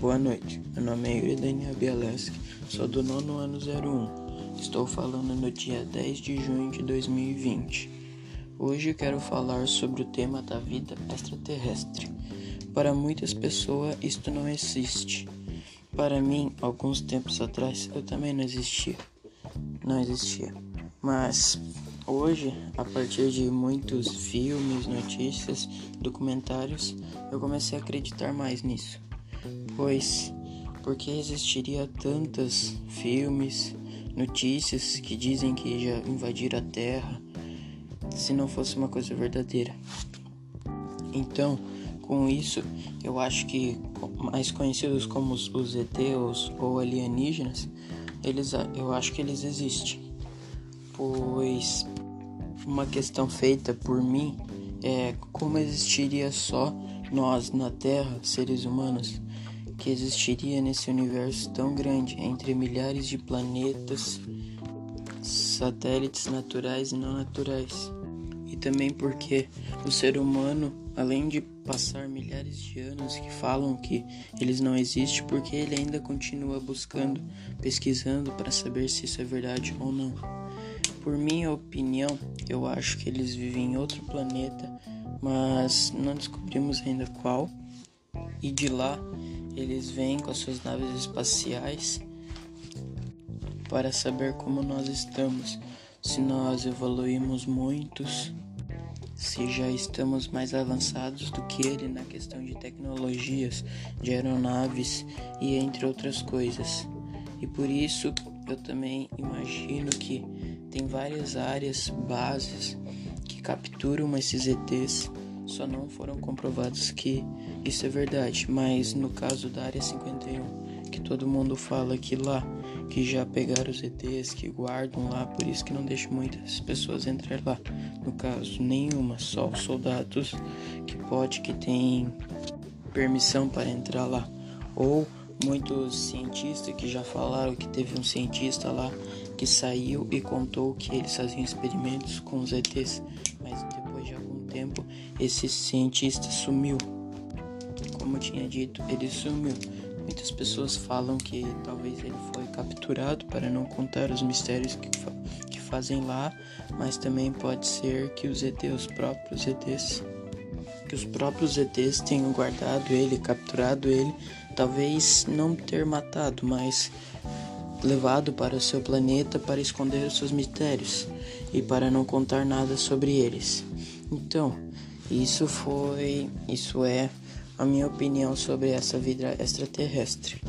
Boa noite, meu nome é Yuri Daniel Bialeski, sou do nono ano 01. Estou falando no dia 10 de junho de 2020. Hoje quero falar sobre o tema da vida extraterrestre. Para muitas pessoas isto não existe. Para mim, alguns tempos atrás, eu também não existia. Não existia. Mas hoje, a partir de muitos filmes, notícias, documentários, eu comecei a acreditar mais nisso. Pois, porque existiria tantos filmes, notícias que dizem que já invadiram a Terra, se não fosse uma coisa verdadeira. Então, com isso, eu acho que mais conhecidos como os, os ETs ou alienígenas, eles, eu acho que eles existem. Pois uma questão feita por mim é como existiria só nós na Terra, seres humanos, que existiria nesse universo tão grande entre milhares de planetas, satélites naturais e não naturais. E também porque o ser humano, além de passar milhares de anos que falam que eles não existem, porque ele ainda continua buscando, pesquisando para saber se isso é verdade ou não. Por minha opinião, eu acho que eles vivem em outro planeta, mas não descobrimos ainda qual. E de lá eles vêm com as suas naves espaciais para saber como nós estamos, se nós evoluímos muitos, se já estamos mais avançados do que ele na questão de tecnologias, de aeronaves e entre outras coisas. E por isso eu também imagino que tem várias áreas, bases que capturam esses ETs só não foram comprovados que isso é verdade. Mas no caso da Área 51, que todo mundo fala que lá, que já pegaram os ETs, que guardam lá, por isso que não deixa muitas pessoas entrar lá. No caso, nenhuma, só os soldados que pode, que tem permissão para entrar lá. Ou muitos cientistas que já falaram que teve um cientista lá que saiu e contou que eles faziam experimentos com os ETs, mas depois de algum tempo esse cientista sumiu. Como eu tinha dito, ele sumiu. Muitas pessoas falam que talvez ele foi capturado para não contar os mistérios que, fa que fazem lá, mas também pode ser que os ETs, os próprios ETs, que os próprios ETs tenham guardado ele, capturado ele, talvez não ter matado, mas levado para o seu planeta para esconder os seus mistérios e para não contar nada sobre eles. Então, isso foi, isso é a minha opinião sobre essa vida extraterrestre.